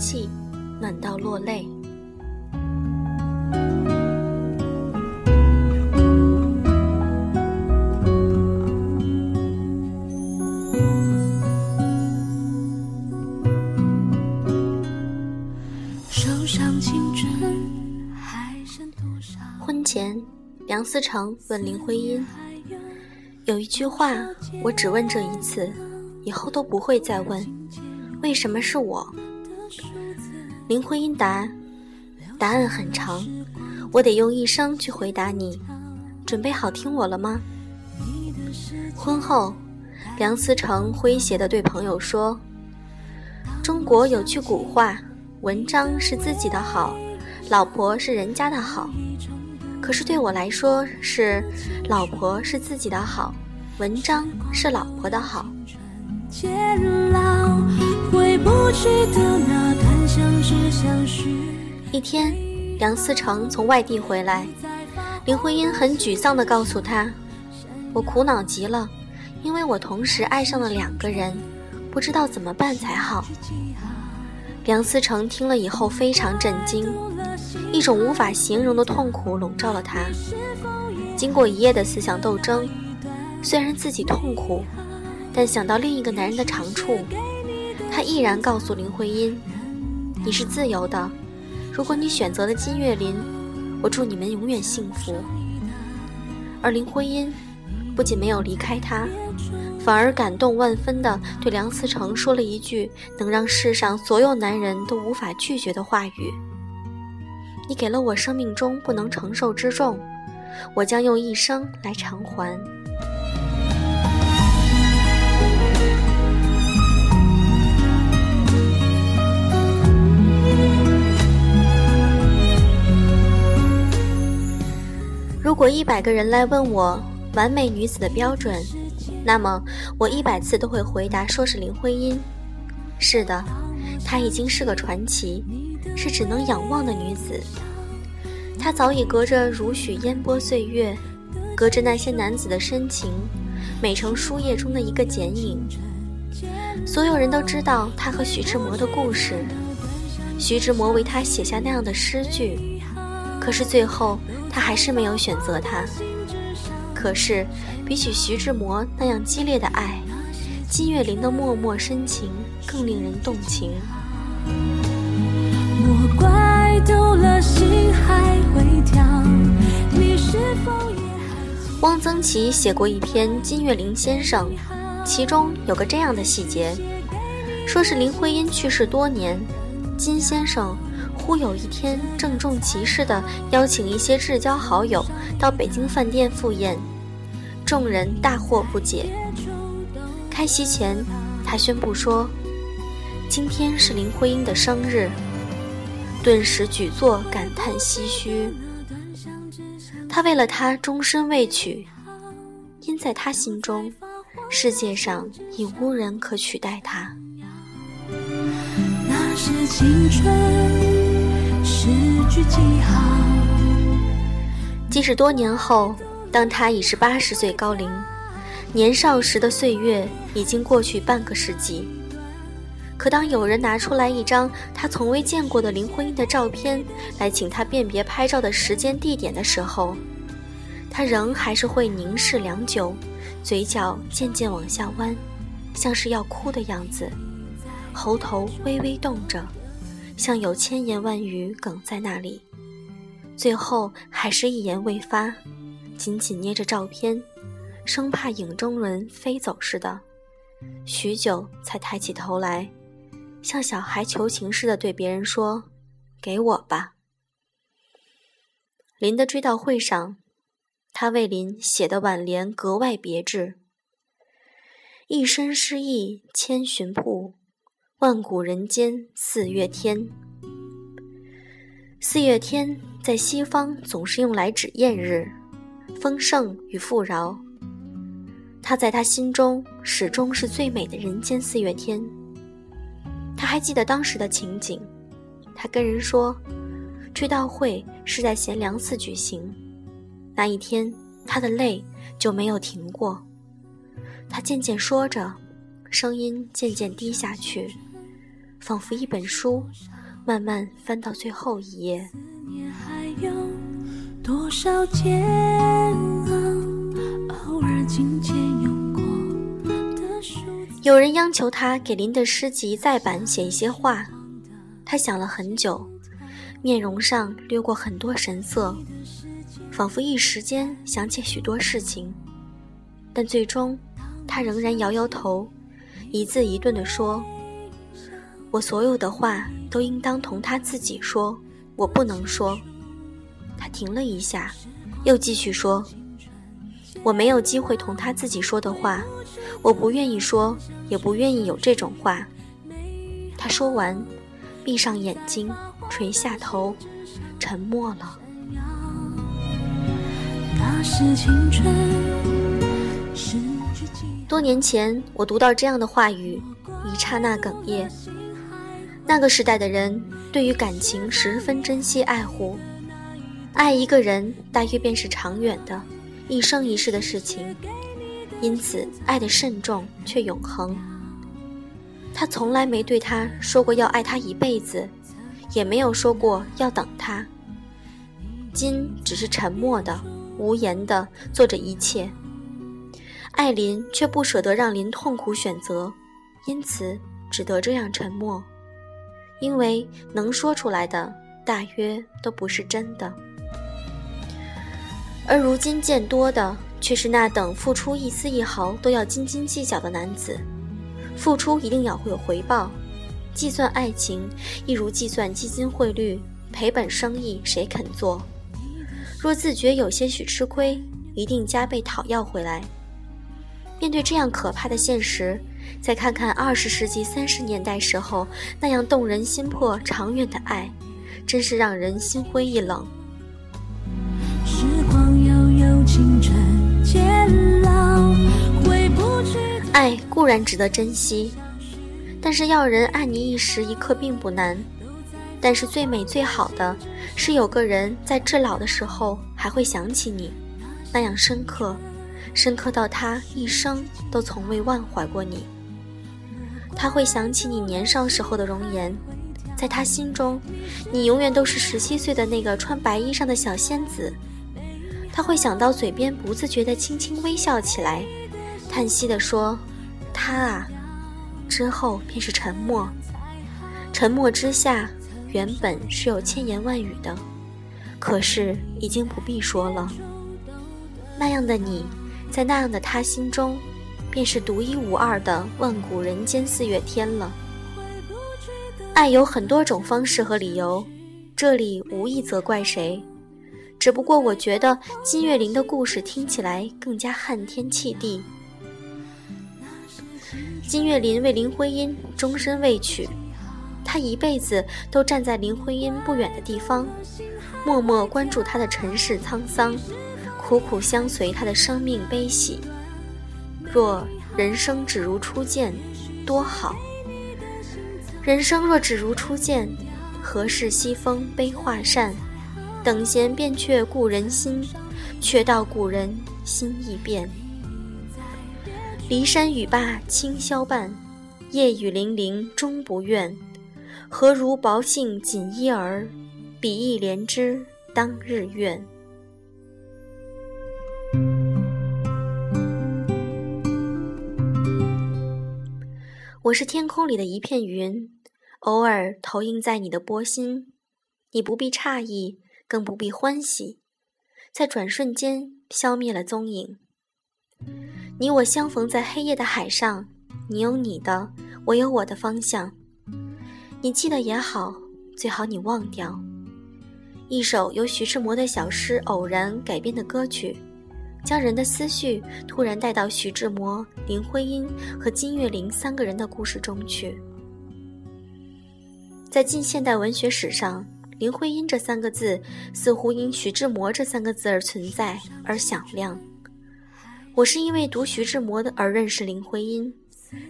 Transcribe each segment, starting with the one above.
气，暖到落泪。婚前，梁思成问林徽因：“有一句话，我只问这一次，以后都不会再问，为什么是我？”林徽因答：“答案很长，我得用一生去回答你。准备好听我了吗？”婚后，梁思成诙谐地对朋友说：“中国有句古话，文章是自己的好，老婆是人家的好。”可是对我来说，是老婆是自己的好，文章是老婆的好。回不去的那段相知相许一天，梁思成从外地回来，林徽因很沮丧地告诉他：“我苦恼极了，因为我同时爱上了两个人，不知道怎么办才好。”梁思成听了以后非常震惊。一种无法形容的痛苦笼罩了他。经过一夜的思想斗争，虽然自己痛苦，但想到另一个男人的长处，他毅然告诉林徽因：“你是自由的，如果你选择了金岳霖，我祝你们永远幸福。”而林徽因不仅没有离开他，反而感动万分地对梁思成说了一句能让世上所有男人都无法拒绝的话语。你给了我生命中不能承受之重，我将用一生来偿还。如果一百个人来问我完美女子的标准，那么我一百次都会回答说是林徽因。是的，她已经是个传奇。是只能仰望的女子，她早已隔着如许烟波岁月，隔着那些男子的深情，美成书页中的一个剪影。所有人都知道她和徐志摩的故事，徐志摩为她写下那样的诗句，可是最后他还是没有选择她。可是，比起徐志摩那样激烈的爱，金岳霖的默默深情更令人动情。汪曾祺写过一篇《金岳霖先生》，其中有个这样的细节，说是林徽因去世多年，金先生忽有一天郑重其事地邀请一些至交好友到北京饭店赴宴，众人大惑不解。开席前，他宣布说：“今天是林徽因的生日。”顿时举座感叹唏嘘。他为了她终身未娶，因在他心中，世界上已无人可取代她。那是青春，诗句记号。即使多年后，当他已是八十岁高龄，年少时的岁月已经过去半个世纪。可当有人拿出来一张他从未见过的林徽因的照片，来请他辨别拍照的时间地点的时候，他仍还是会凝视良久，嘴角渐渐往下弯，像是要哭的样子，喉头微微动着，像有千言万语哽在那里，最后还是一言未发，紧紧捏着照片，生怕影中人飞走似的，许久才抬起头来。像小孩求情似的对别人说：“给我吧。”林的追悼会上，他为林写的挽联格外别致：“一身诗意千寻瀑，万古人间四月天。”四月天在西方总是用来指艳日、丰盛与富饶，他在他心中始终是最美的人间四月天。他还记得当时的情景，他跟人说，追悼会是在贤良寺举行。那一天，他的泪就没有停过。他渐渐说着，声音渐渐低下去，仿佛一本书，慢慢翻到最后一页。有人央求他给林的诗集再版写一些话，他想了很久，面容上掠过很多神色，仿佛一时间想起许多事情，但最终，他仍然摇摇头，一字一顿地说：“我所有的话都应当同他自己说，我不能说。”他停了一下，又继续说：“我没有机会同他自己说的话。”我不愿意说，也不愿意有这种话。他说完，闭上眼睛，垂下头，沉默了。多年前，我读到这样的话语，一刹那哽咽。那个时代的人对于感情十分珍惜爱护，爱一个人大约便是长远的，一生一世的事情。因此，爱的慎重却永恒。他从来没对他说过要爱他一辈子，也没有说过要等他。金只是沉默的、无言的做着一切。艾琳却不舍得让林痛苦选择，因此只得这样沉默。因为能说出来的大约都不是真的。而如今见多的。却是那等付出一丝一毫都要斤斤计较的男子，付出一定要会有回报，计算爱情一如计算基金汇率，赔本生意谁肯做？若自觉有些许吃亏，一定加倍讨要回来。面对这样可怕的现实，再看看二十世纪三十年代时候那样动人心魄、长远的爱，真是让人心灰意冷。时光悠悠，青春。爱固然值得珍惜，但是要人爱你一时一刻并不难。但是最美最好的是有个人在至老的时候还会想起你，那样深刻，深刻到他一生都从未忘怀过你。他会想起你年少时候的容颜，在他心中，你永远都是十七岁的那个穿白衣裳的小仙子。他会想到嘴边不自觉地轻轻微笑起来，叹息地说：“他啊。”之后便是沉默。沉默之下，原本是有千言万语的，可是已经不必说了。那样的你，在那样的他心中，便是独一无二的万古人间四月天了。爱有很多种方式和理由，这里无意责怪谁。只不过我觉得金岳霖的故事听起来更加撼天泣地。金岳霖为林徽因终身未娶，他一辈子都站在林徽因不远的地方，默默关注她的尘世沧桑，苦苦相随她的生命悲喜。若人生只如初见，多好！人生若只如初见，何事西风悲画扇？等闲变却故人心，却道故人心易变。骊山语罢清宵半，夜雨霖铃终不怨。何如薄幸锦衣儿，比翼连枝当日愿。我是天空里的一片云，偶尔投影在你的波心，你不必诧异。更不必欢喜，在转瞬间消灭了踪影。你我相逢在黑夜的海上，你有你的，我有我的方向。你记得也好，最好你忘掉。一首由徐志摩的小诗偶然改编的歌曲，将人的思绪突然带到徐志摩、林徽因和金岳霖三个人的故事中去。在近现代文学史上。林徽因这三个字似乎因徐志摩这三个字而存在而响亮。我是因为读徐志摩的而认识林徽因，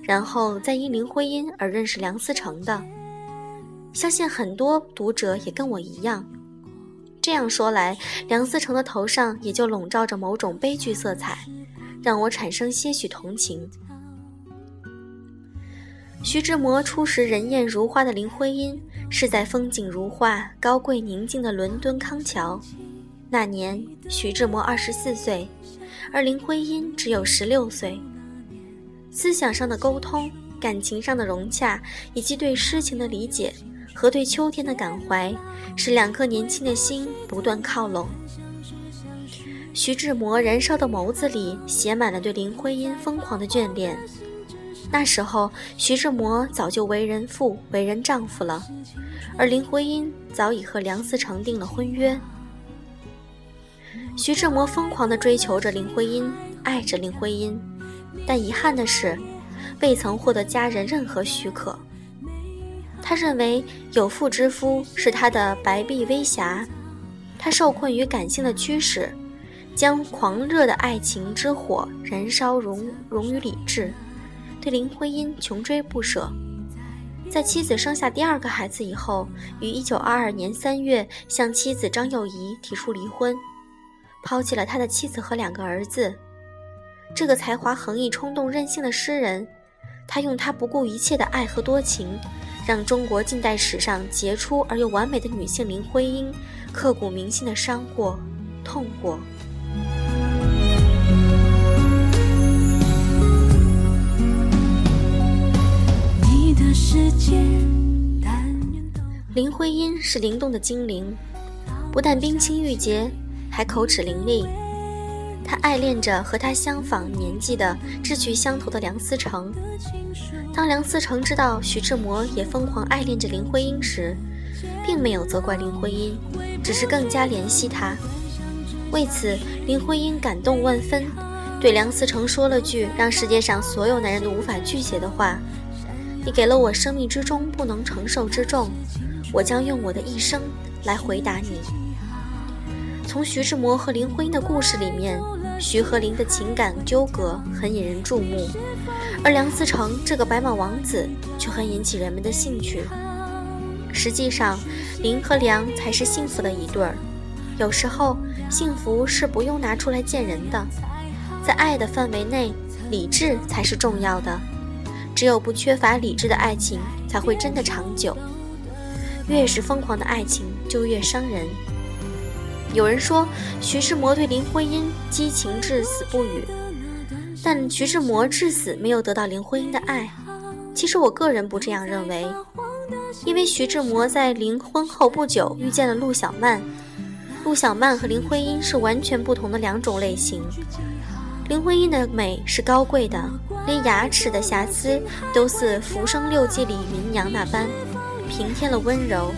然后再因林徽因而认识梁思成的。相信很多读者也跟我一样。这样说来，梁思成的头上也就笼罩着某种悲剧色彩，让我产生些许同情。徐志摩初识人艳如花的林徽因，是在风景如画、高贵宁静的伦敦康桥。那年，徐志摩二十四岁，而林徽因只有十六岁。思想上的沟通、感情上的融洽，以及对诗情的理解和对秋天的感怀，使两颗年轻的心不断靠拢。徐志摩燃烧的眸子里写满了对林徽因疯狂的眷恋。那时候，徐志摩早就为人父、为人丈夫了，而林徽因早已和梁思成订了婚约。徐志摩疯狂地追求着林徽因，爱着林徽因，但遗憾的是，未曾获得家人任何许可。他认为有妇之夫是他的白璧微瑕，他受困于感性的驱使，将狂热的爱情之火燃烧融融于理智。对林徽因穷追不舍，在妻子生下第二个孩子以后，于1922年3月向妻子张幼仪提出离婚，抛弃了他的妻子和两个儿子。这个才华横溢、冲动任性的诗人，他用他不顾一切的爱和多情，让中国近代史上杰出而又完美的女性林徽因，刻骨铭心的伤过、痛过。你的世界林徽因是灵动的精灵，不但冰清玉洁，还口齿伶俐。她爱恋着和他相仿年纪的志趣相投的梁思成。当梁思成知道徐志摩也疯狂爱恋着林徽因时，并没有责怪林徽因，只是更加怜惜她。为此，林徽因感动万分，对梁思成说了句让世界上所有男人都无法拒绝的话。你给了我生命之中不能承受之重，我将用我的一生来回答你。从徐志摩和林徽因的故事里面，徐和林的情感纠葛很引人注目，而梁思成这个白马王子却很引起人们的兴趣。实际上，林和梁才是幸福的一对儿。有时候，幸福是不用拿出来见人的，在爱的范围内，理智才是重要的。只有不缺乏理智的爱情，才会真的长久。越是疯狂的爱情，就越伤人。有人说徐志摩对林徽因激情至死不渝，但徐志摩至死没有得到林徽因的爱。其实我个人不这样认为，因为徐志摩在临婚后不久遇见了陆小曼，陆小曼和林徽因是完全不同的两种类型。林徽因的美是高贵的，连牙齿的瑕疵都似《浮生六记》里芸娘那般平添了温柔；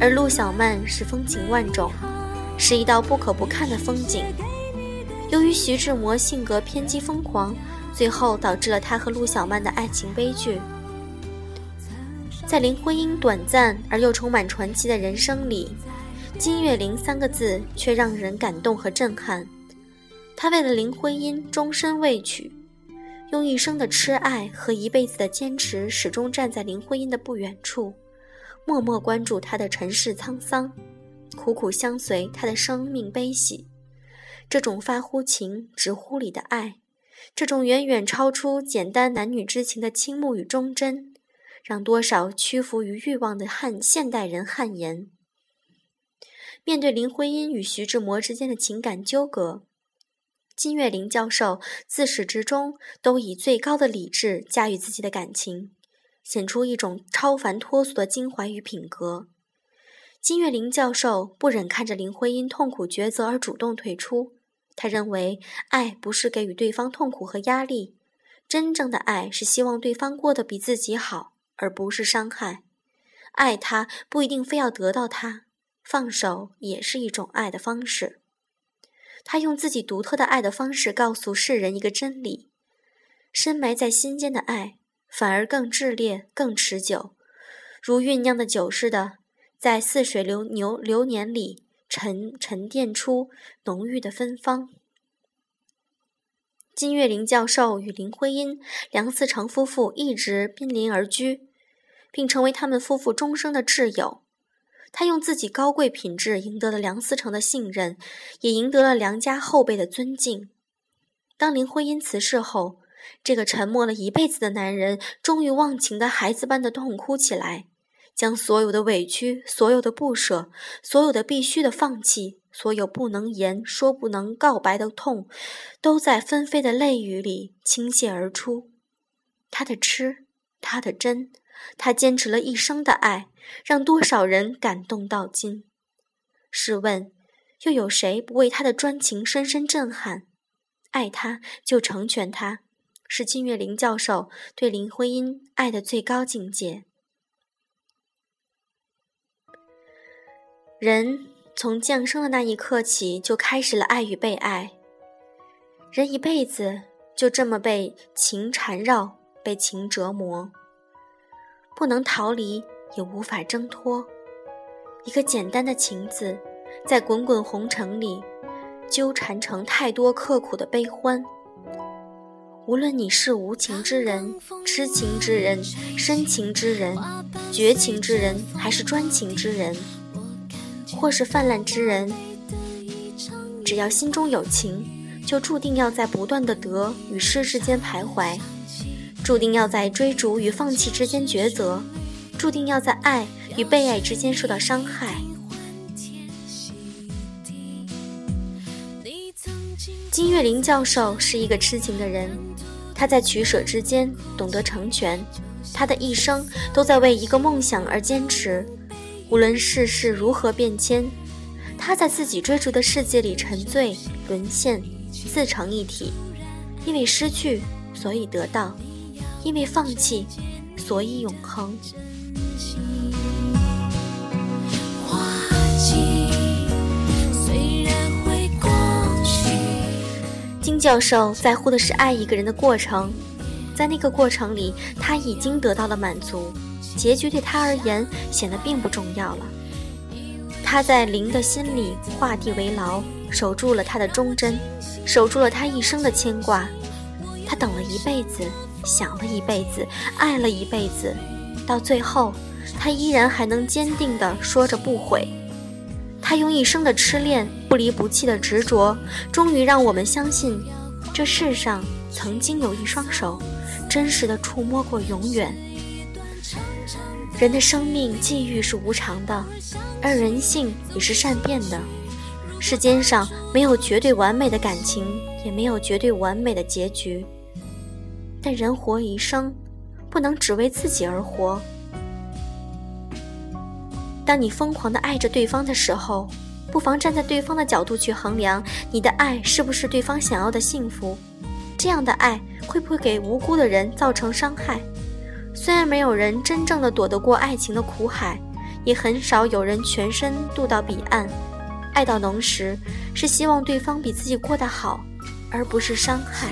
而陆小曼是风情万种，是一道不可不看的风景。由于徐志摩性格偏激疯狂，最后导致了他和陆小曼的爱情悲剧。在林徽因短暂而又充满传奇的人生里，“金岳霖”三个字却让人感动和震撼。他为了林徽因终身未娶，用一生的痴爱和一辈子的坚持，始终站在林徽因的不远处，默默关注她的尘世沧桑，苦苦相随他的生命悲喜。这种发乎情，止乎礼的爱，这种远远超出简单男女之情的倾慕与忠贞，让多少屈服于欲望的汉现代人汗颜。面对林徽因与徐志摩之间的情感纠葛。金岳霖教授自始至终都以最高的理智驾驭自己的感情，显出一种超凡脱俗的襟怀与品格。金岳霖教授不忍看着林徽因痛苦抉择而主动退出，他认为爱不是给予对方痛苦和压力，真正的爱是希望对方过得比自己好，而不是伤害。爱他不一定非要得到他，放手也是一种爱的方式。他用自己独特的爱的方式告诉世人一个真理：深埋在心间的爱，反而更炽烈、更持久，如酝酿的酒似的，在似水流流流年里沉沉淀出浓郁的芬芳。金岳霖教授与林徽因、梁思成夫妇一直濒临而居，并成为他们夫妇终生的挚友。他用自己高贵品质赢得了梁思成的信任，也赢得了梁家后辈的尊敬。当林徽因辞世后，这个沉默了一辈子的男人终于忘情的孩子般的痛哭起来，将所有的委屈、所有的不舍、所有的必须的放弃、所有不能言说、不能告白的痛，都在纷飞的泪雨里倾泻而出。他的痴，他的真，他坚持了一生的爱，让多少人感动到今。试问，又有谁不为他的专情深深震撼？爱他就成全他，是金岳霖教授对林徽因爱的最高境界。人从降生的那一刻起，就开始了爱与被爱。人一辈子就这么被情缠绕，被情折磨，不能逃离，也无法挣脱。一个简单的情字，在滚滚红尘里。纠缠成太多刻苦的悲欢。无论你是无情之人、痴情之人、深情之人、绝情之人，还是专情之人，或是泛滥之人，只要心中有情，就注定要在不断的得与失之间徘徊，注定要在追逐与放弃之间抉择，注定要在爱与被爱之间受到伤害。金岳霖教授是一个痴情的人，他在取舍之间懂得成全，他的一生都在为一个梦想而坚持。无论世事如何变迁，他在自己追逐的世界里沉醉、沦陷，自成一体。因为失去，所以得到；因为放弃，所以永恒。金教授在乎的是爱一个人的过程，在那个过程里，他已经得到了满足，结局对他而言显得并不重要了。他在林的心里画地为牢，守住了他的忠贞，守住了他一生的牵挂。他等了一辈子，想了一辈子，爱了一辈子，到最后，他依然还能坚定地说着不悔。他用一生的痴恋、不离不弃的执着，终于让我们相信，这世上曾经有一双手，真实的触摸过永远。人的生命际遇是无常的，而人性也是善变的。世间上没有绝对完美的感情，也没有绝对完美的结局。但人活一生，不能只为自己而活。当你疯狂的爱着对方的时候，不妨站在对方的角度去衡量，你的爱是不是对方想要的幸福？这样的爱会不会给无辜的人造成伤害？虽然没有人真正的躲得过爱情的苦海，也很少有人全身渡到彼岸。爱到浓时，是希望对方比自己过得好，而不是伤害。